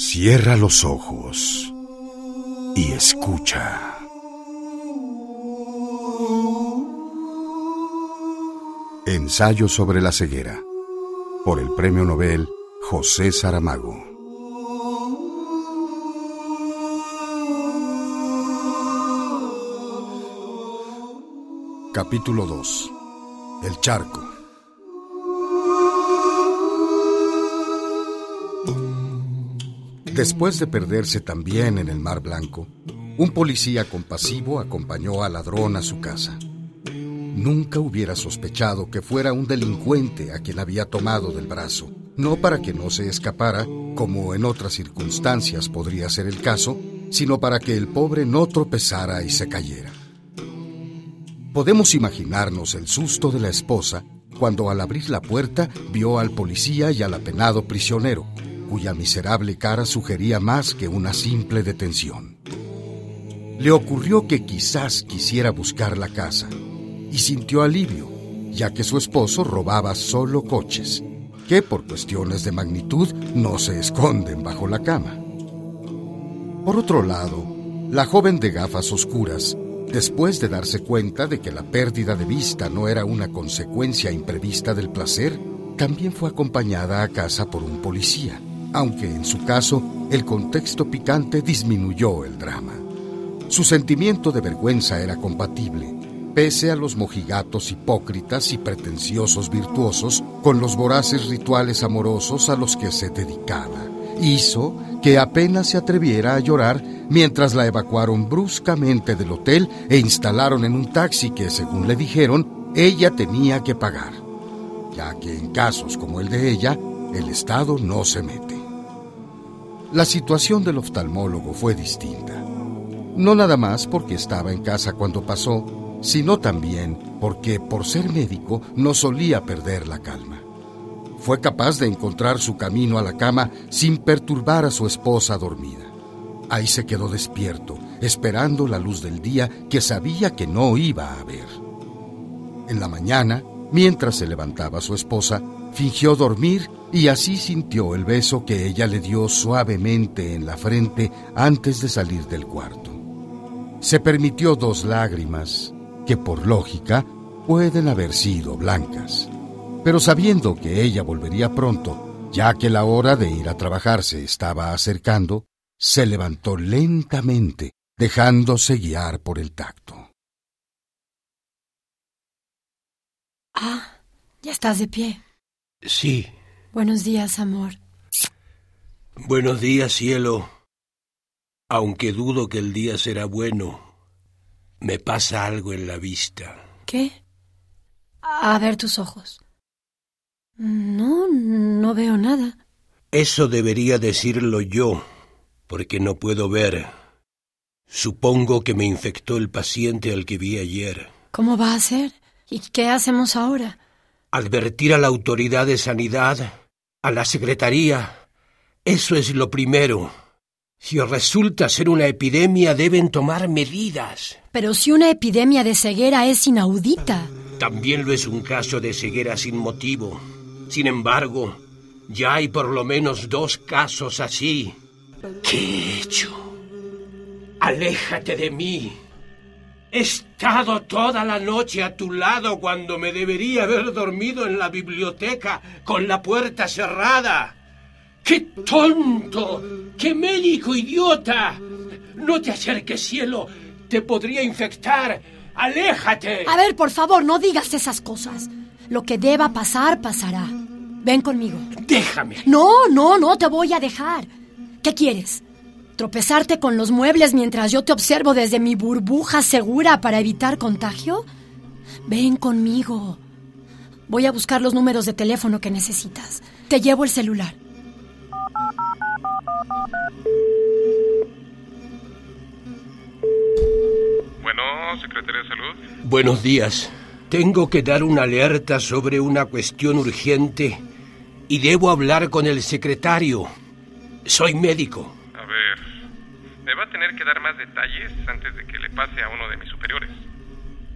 Cierra los ojos y escucha. Ensayo sobre la ceguera por el Premio Nobel José Saramago. Capítulo 2. El charco. Después de perderse también en el Mar Blanco, un policía compasivo acompañó al ladrón a su casa. Nunca hubiera sospechado que fuera un delincuente a quien había tomado del brazo, no para que no se escapara, como en otras circunstancias podría ser el caso, sino para que el pobre no tropezara y se cayera. Podemos imaginarnos el susto de la esposa cuando al abrir la puerta vio al policía y al apenado prisionero, cuya miserable cara sugería más que una simple detención. Le ocurrió que quizás quisiera buscar la casa y sintió alivio, ya que su esposo robaba solo coches, que por cuestiones de magnitud no se esconden bajo la cama. Por otro lado, la joven de gafas oscuras, después de darse cuenta de que la pérdida de vista no era una consecuencia imprevista del placer, también fue acompañada a casa por un policía aunque en su caso el contexto picante disminuyó el drama. Su sentimiento de vergüenza era compatible, pese a los mojigatos hipócritas y pretenciosos virtuosos con los voraces rituales amorosos a los que se dedicaba. Hizo que apenas se atreviera a llorar mientras la evacuaron bruscamente del hotel e instalaron en un taxi que, según le dijeron, ella tenía que pagar, ya que en casos como el de ella, el Estado no se mete. La situación del oftalmólogo fue distinta. No nada más porque estaba en casa cuando pasó, sino también porque, por ser médico, no solía perder la calma. Fue capaz de encontrar su camino a la cama sin perturbar a su esposa dormida. Ahí se quedó despierto, esperando la luz del día que sabía que no iba a ver. En la mañana, mientras se levantaba su esposa, fingió dormir y así sintió el beso que ella le dio suavemente en la frente antes de salir del cuarto. Se permitió dos lágrimas que por lógica pueden haber sido blancas, pero sabiendo que ella volvería pronto, ya que la hora de ir a trabajar se estaba acercando, se levantó lentamente, dejándose guiar por el tacto. Ah, ya estás de pie. Sí, Buenos días, amor. Buenos días, cielo. Aunque dudo que el día será bueno, me pasa algo en la vista. ¿Qué? A ver tus ojos. No, no veo nada. Eso debería decirlo yo, porque no puedo ver. Supongo que me infectó el paciente al que vi ayer. ¿Cómo va a ser? ¿Y qué hacemos ahora? Advertir a la autoridad de sanidad, a la secretaría. Eso es lo primero. Si resulta ser una epidemia, deben tomar medidas. Pero si una epidemia de ceguera es inaudita. También lo es un caso de ceguera sin motivo. Sin embargo, ya hay por lo menos dos casos así. ¿Qué he hecho? Aléjate de mí. He estado toda la noche a tu lado cuando me debería haber dormido en la biblioteca con la puerta cerrada. ¡Qué tonto! ¡Qué médico idiota! No te acerques, cielo. Te podría infectar. ¡Aléjate! A ver, por favor, no digas esas cosas. Lo que deba pasar, pasará. Ven conmigo. Déjame. No, no, no te voy a dejar. ¿Qué quieres? ¿Tropezarte con los muebles mientras yo te observo desde mi burbuja segura para evitar contagio? Ven conmigo. Voy a buscar los números de teléfono que necesitas. Te llevo el celular. Bueno, Secretaría de Salud. Buenos días. Tengo que dar una alerta sobre una cuestión urgente y debo hablar con el secretario. Soy médico. Me va a tener que dar más detalles antes de que le pase a uno de mis superiores.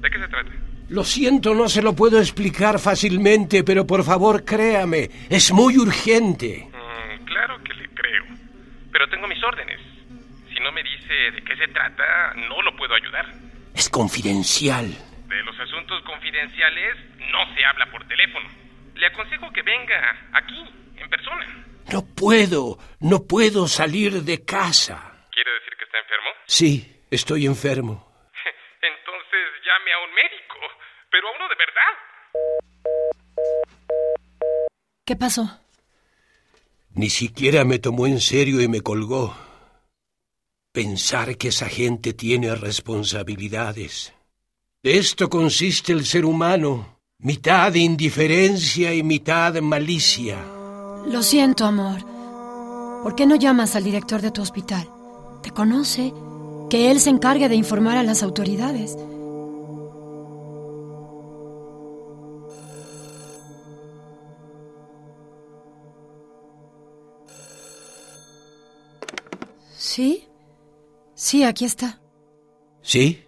¿De qué se trata? Lo siento, no se lo puedo explicar fácilmente, pero por favor créame, es muy urgente. Mm, claro que le creo. pero tengo mis órdenes. Si no me dice de qué se trata, no lo puedo ayudar. Es confidencial. De los asuntos confidenciales no se habla por teléfono. Le aconsejo que venga aquí, en persona. No puedo, no puedo salir de casa. ¿Quiere decir que está enfermo? Sí, estoy enfermo. Entonces llame a un médico, pero a uno de verdad. ¿Qué pasó? Ni siquiera me tomó en serio y me colgó. Pensar que esa gente tiene responsabilidades. De esto consiste el ser humano, mitad indiferencia y mitad malicia. Lo siento, amor. ¿Por qué no llamas al director de tu hospital? Te conoce. Que él se encargue de informar a las autoridades. ¿Sí? Sí, aquí está. ¿Sí?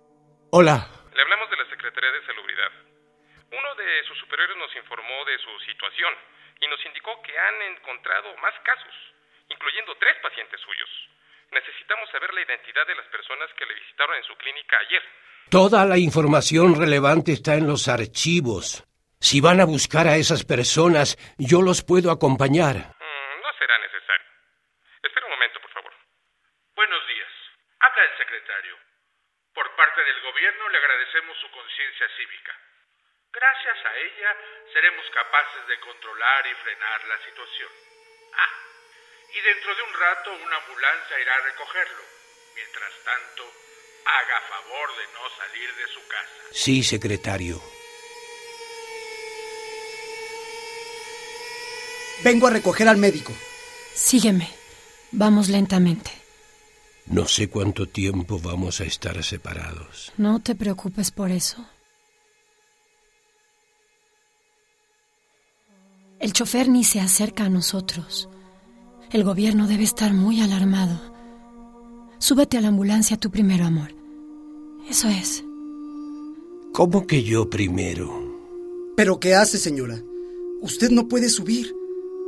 Hola. Le hablamos de la Secretaría de Salubridad. Uno de sus superiores nos informó de su situación y nos indicó que han encontrado más casos, incluyendo tres pacientes suyos. Necesitamos saber la identidad de las personas que le visitaron en su clínica ayer. Toda la información relevante está en los archivos. Si van a buscar a esas personas, yo los puedo acompañar. Mm, no será necesario. Espera un momento, por favor. Buenos días. Habla el secretario. Por parte del gobierno le agradecemos su conciencia cívica. Gracias a ella seremos capaces de controlar y frenar la situación. Ah, y dentro de un rato una ambulancia irá a recogerlo. Mientras tanto, haga favor de no salir de su casa. Sí, secretario. Vengo a recoger al médico. Sígueme. Vamos lentamente. No sé cuánto tiempo vamos a estar separados. No te preocupes por eso. El chofer ni se acerca a nosotros. El gobierno debe estar muy alarmado. Súbete a la ambulancia tú primero, amor. Eso es. ¿Cómo que yo primero? ¿Pero qué hace, señora? Usted no puede subir.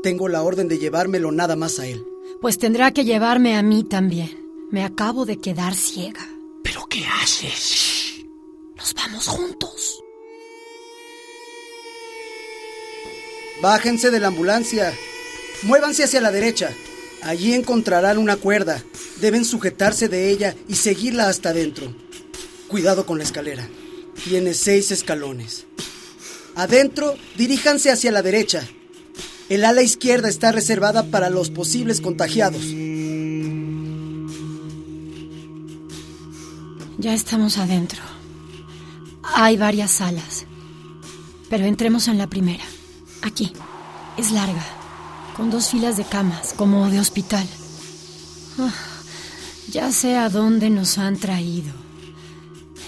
Tengo la orden de llevármelo nada más a él. Pues tendrá que llevarme a mí también. Me acabo de quedar ciega. ¿Pero qué haces? Nos vamos juntos. Bájense de la ambulancia. Muévanse hacia la derecha. Allí encontrarán una cuerda. Deben sujetarse de ella y seguirla hasta adentro. Cuidado con la escalera. Tiene seis escalones. Adentro, diríjanse hacia la derecha. El ala izquierda está reservada para los posibles contagiados. Ya estamos adentro. Hay varias salas. Pero entremos en la primera. Aquí. Es larga. Con dos filas de camas, como de hospital. Ah, ya sé a dónde nos han traído.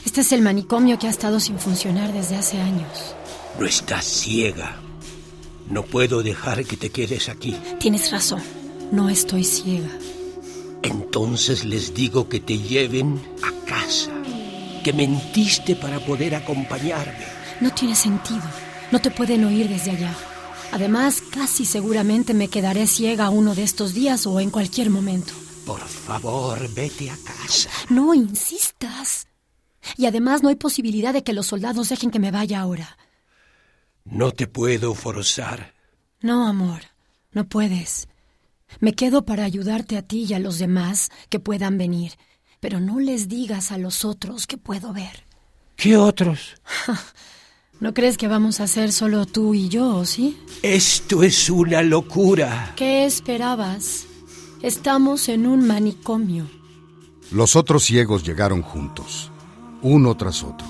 Este es el manicomio que ha estado sin funcionar desde hace años. No estás ciega. No puedo dejar que te quedes aquí. Tienes razón. No estoy ciega. Entonces les digo que te lleven a casa. Que mentiste para poder acompañarme. No tiene sentido. No te pueden oír desde allá. Además, casi seguramente me quedaré ciega uno de estos días o en cualquier momento. Por favor, vete a casa. No insistas. Y además no hay posibilidad de que los soldados dejen que me vaya ahora. No te puedo forzar. No, amor, no puedes. Me quedo para ayudarte a ti y a los demás que puedan venir, pero no les digas a los otros que puedo ver. ¿Qué otros? ¿No crees que vamos a ser solo tú y yo, sí? Esto es una locura. ¿Qué esperabas? Estamos en un manicomio. Los otros ciegos llegaron juntos, uno tras otro.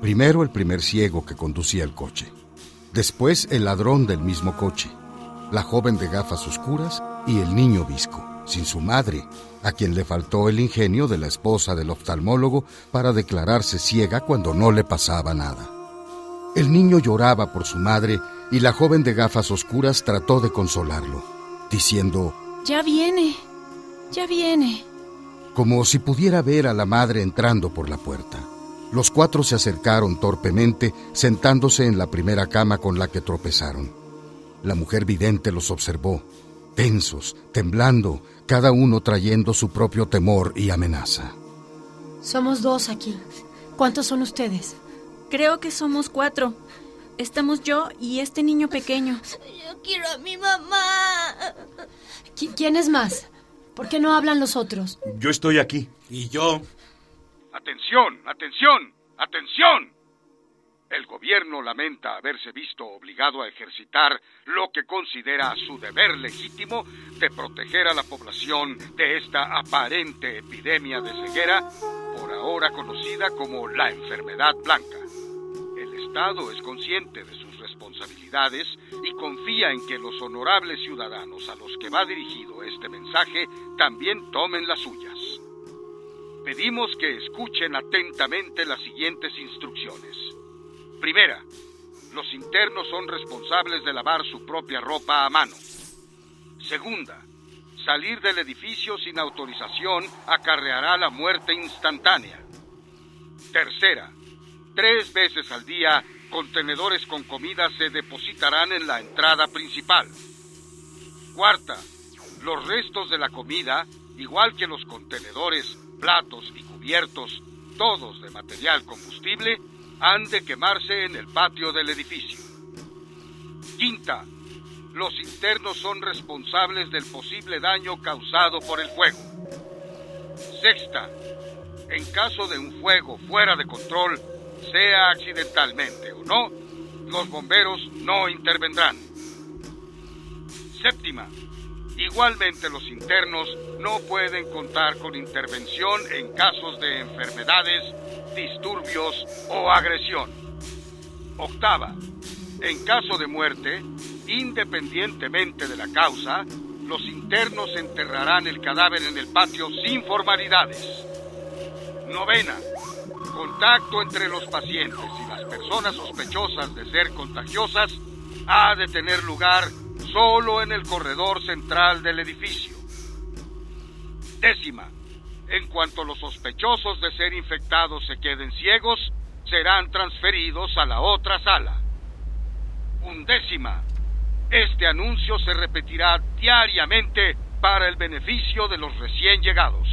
Primero el primer ciego que conducía el coche. Después el ladrón del mismo coche. La joven de gafas oscuras y el niño visco, sin su madre, a quien le faltó el ingenio de la esposa del oftalmólogo para declararse ciega cuando no le pasaba nada. El niño lloraba por su madre y la joven de gafas oscuras trató de consolarlo, diciendo, Ya viene, ya viene. como si pudiera ver a la madre entrando por la puerta. Los cuatro se acercaron torpemente, sentándose en la primera cama con la que tropezaron. La mujer vidente los observó. tensos, temblando, cada uno trayendo su propio temor y amenaza. Somos dos aquí. ¿Cuántos son ustedes? Creo que somos cuatro. Estamos yo y este niño pequeño. Yo quiero a mi mamá. ¿Quién es más? ¿Por qué no hablan los otros? Yo estoy aquí. Y yo. Atención, atención, atención. El gobierno lamenta haberse visto obligado a ejercitar lo que considera su deber legítimo de proteger a la población de esta aparente epidemia de ceguera, por ahora conocida como la enfermedad blanca. Estado es consciente de sus responsabilidades y confía en que los honorables ciudadanos a los que va dirigido este mensaje también tomen las suyas. Pedimos que escuchen atentamente las siguientes instrucciones. Primera, los internos son responsables de lavar su propia ropa a mano. Segunda, salir del edificio sin autorización acarreará la muerte instantánea. Tercera, tres veces al día contenedores con comida se depositarán en la entrada principal. Cuarta, los restos de la comida, igual que los contenedores, platos y cubiertos, todos de material combustible, han de quemarse en el patio del edificio. Quinta, los internos son responsables del posible daño causado por el fuego. Sexta, en caso de un fuego fuera de control, sea accidentalmente o no, los bomberos no intervendrán. Séptima, igualmente los internos no pueden contar con intervención en casos de enfermedades disturbios o agresión. Octava, en caso de muerte, independientemente de la causa, los internos enterrarán el cadáver en el patio sin formalidades. Novena, contacto entre los pacientes y las personas sospechosas de ser contagiosas ha de tener lugar solo en el corredor central del edificio. Décima, en cuanto los sospechosos de ser infectados se queden ciegos, serán transferidos a la otra sala. Undécima. Este anuncio se repetirá diariamente para el beneficio de los recién llegados.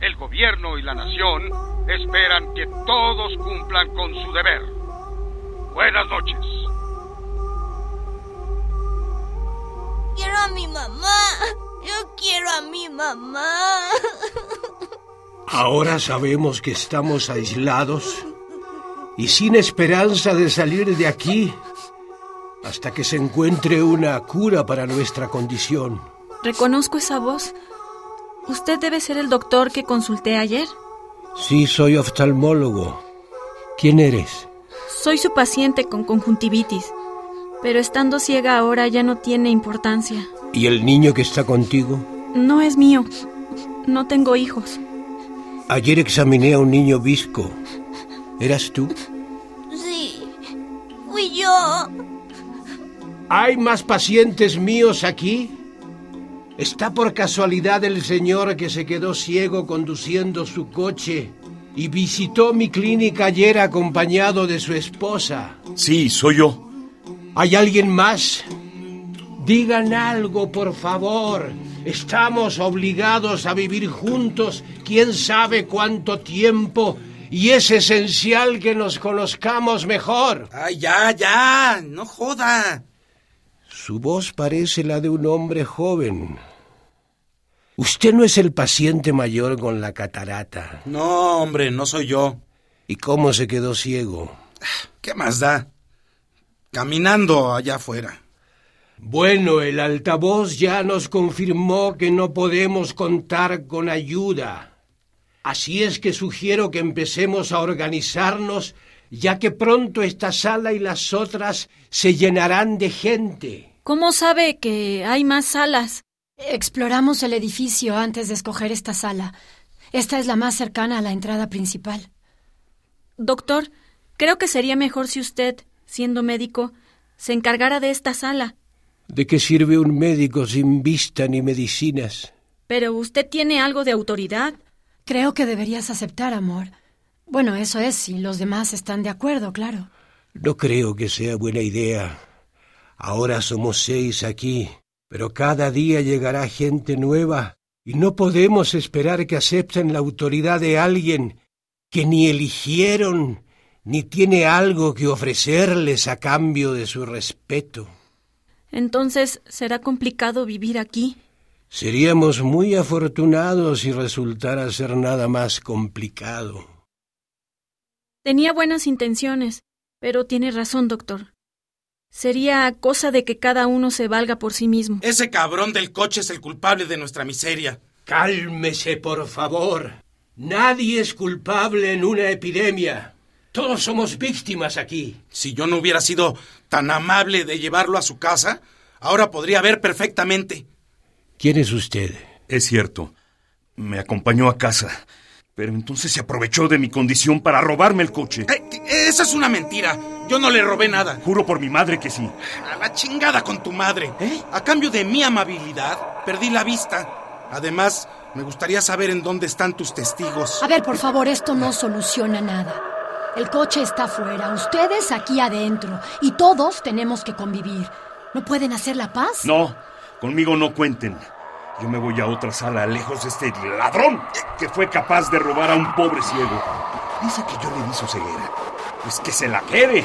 El gobierno y la nación esperan que todos cumplan con su deber. Buenas noches. Quiero a mi mamá. Yo quiero a mi mamá. Ahora sabemos que estamos aislados y sin esperanza de salir de aquí hasta que se encuentre una cura para nuestra condición. Reconozco esa voz. ¿Usted debe ser el doctor que consulté ayer? Sí, soy oftalmólogo. ¿Quién eres? Soy su paciente con conjuntivitis, pero estando ciega ahora ya no tiene importancia. ¿Y el niño que está contigo? No es mío. No tengo hijos. Ayer examiné a un niño visco. ¿Eras tú? Sí, fui yo. ¿Hay más pacientes míos aquí? ¿Está por casualidad el señor que se quedó ciego conduciendo su coche y visitó mi clínica ayer acompañado de su esposa? Sí, soy yo. ¿Hay alguien más? Digan algo, por favor. Estamos obligados a vivir juntos quién sabe cuánto tiempo y es esencial que nos conozcamos mejor. Ay, ya, ya, no joda. Su voz parece la de un hombre joven. Usted no es el paciente mayor con la catarata. No, hombre, no soy yo. ¿Y cómo se quedó ciego? ¿Qué más da? Caminando allá afuera. Bueno, el altavoz ya nos confirmó que no podemos contar con ayuda. Así es que sugiero que empecemos a organizarnos, ya que pronto esta sala y las otras se llenarán de gente. ¿Cómo sabe que hay más salas? Exploramos el edificio antes de escoger esta sala. Esta es la más cercana a la entrada principal. Doctor, creo que sería mejor si usted, siendo médico, se encargara de esta sala. ¿De qué sirve un médico sin vista ni medicinas? Pero usted tiene algo de autoridad. Creo que deberías aceptar, amor. Bueno, eso es si los demás están de acuerdo, claro. No creo que sea buena idea. Ahora somos seis aquí Pero cada día llegará gente nueva y no podemos esperar que acepten la autoridad de alguien que ni eligieron ni tiene algo que ofrecerles a cambio de su respeto. Entonces será complicado vivir aquí. Seríamos muy afortunados si resultara ser nada más complicado. Tenía buenas intenciones, pero tiene razón, doctor. Sería cosa de que cada uno se valga por sí mismo. Ese cabrón del coche es el culpable de nuestra miseria. Cálmese, por favor. Nadie es culpable en una epidemia. Todos somos víctimas aquí. Si yo no hubiera sido tan amable de llevarlo a su casa, ahora podría ver perfectamente. ¿Quién es usted? Es cierto. Me acompañó a casa. Pero entonces se aprovechó de mi condición para robarme el coche. Eh, esa es una mentira. Yo no le robé nada. Juro por mi madre que sí. A la chingada con tu madre. ¿Eh? A cambio de mi amabilidad, perdí la vista. Además, me gustaría saber en dónde están tus testigos. A ver, por favor, esto no soluciona nada. El coche está afuera, ustedes aquí adentro, y todos tenemos que convivir. ¿No pueden hacer la paz? No, conmigo no cuenten. Yo me voy a otra sala lejos de este ladrón que fue capaz de robar a un pobre ciego. Dice que yo le di su ceguera. Pues que se la quede.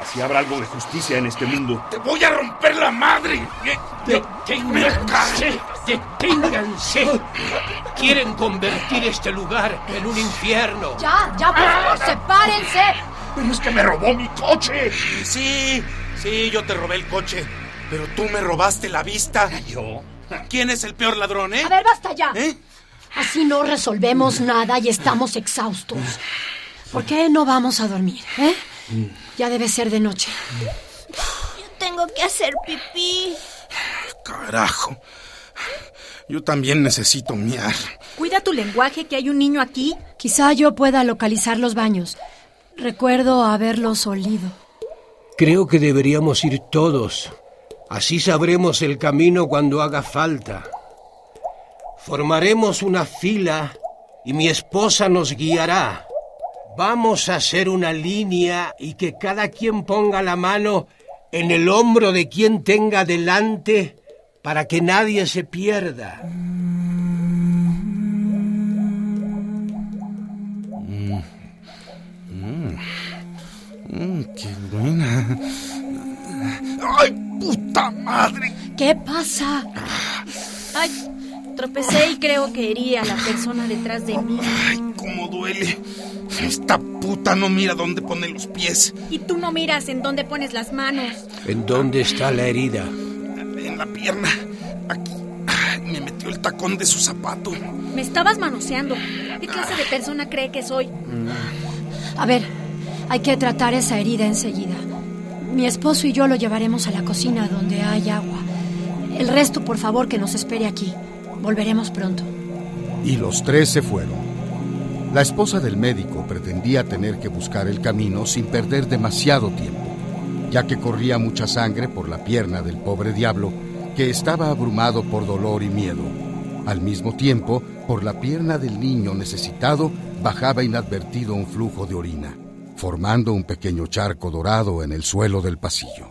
Así habrá algo de justicia en este mundo. ¡Te voy a romper la madre! ¡Deténganse! ¡Deténganse! Quieren convertir este lugar en un infierno. ¡Ya, ya, por favor, sepárense! Pero es que me robó mi coche. Sí, sí, yo te robé el coche. Pero tú me robaste la vista. ¿Yo? ¿Quién es el peor ladrón, eh? A ver, basta ya. ¿Eh? Así no resolvemos nada y estamos exhaustos. ¿Por qué no vamos a dormir, eh? Ya debe ser de noche. Yo tengo que hacer pipí. Carajo. Yo también necesito miar. Cuida tu lenguaje, que hay un niño aquí. Quizá yo pueda localizar los baños. Recuerdo haberlos olido. Creo que deberíamos ir todos. Así sabremos el camino cuando haga falta. Formaremos una fila y mi esposa nos guiará. Vamos a hacer una línea y que cada quien ponga la mano en el hombro de quien tenga delante para que nadie se pierda. Mm, ¡Qué buena! ¡Ay, puta madre! ¿Qué pasa? Ay, tropecé y creo que herí a la persona detrás de mí. ¡Ay, cómo duele! Esta puta no mira dónde pone los pies. Y tú no miras en dónde pones las manos. ¿En dónde está la herida? En la pierna. Aquí. Me metió el tacón de su zapato. Me estabas manoseando. ¿Qué clase de persona cree que soy? A ver, hay que tratar esa herida enseguida. Mi esposo y yo lo llevaremos a la cocina donde hay agua. El resto, por favor, que nos espere aquí. Volveremos pronto. Y los tres se fueron. La esposa del médico pretendía tener que buscar el camino sin perder demasiado tiempo, ya que corría mucha sangre por la pierna del pobre diablo, que estaba abrumado por dolor y miedo. Al mismo tiempo, por la pierna del niño necesitado bajaba inadvertido un flujo de orina, formando un pequeño charco dorado en el suelo del pasillo.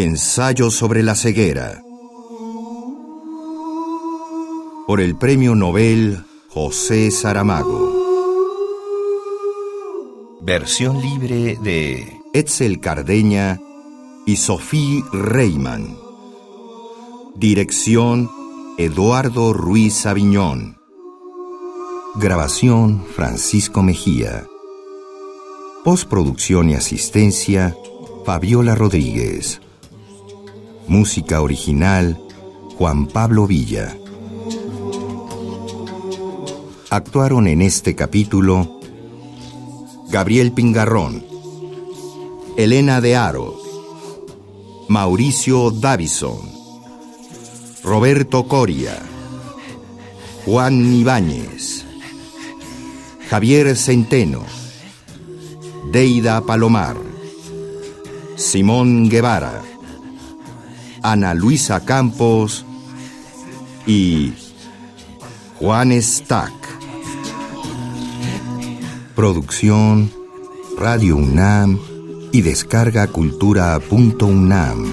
Ensayo sobre la ceguera. Por el Premio Nobel José Saramago. Versión libre de Etzel Cardeña y Sophie Reimann. Dirección Eduardo Ruiz Aviñón. Grabación Francisco Mejía. Postproducción y asistencia Fabiola Rodríguez. Música original Juan Pablo Villa. Actuaron en este capítulo Gabriel Pingarrón, Elena de Aro, Mauricio Davison, Roberto Coria, Juan Ibáñez, Javier Centeno, Deida Palomar, Simón Guevara, Ana Luisa Campos y Juan Stack. Producción Radio UNAM y descarga cultura.unam.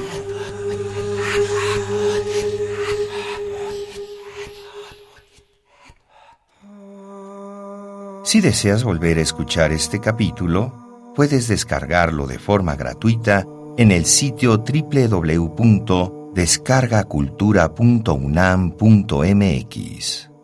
Si deseas volver a escuchar este capítulo, puedes descargarlo de forma gratuita en el sitio www.descargacultura.unam.mx.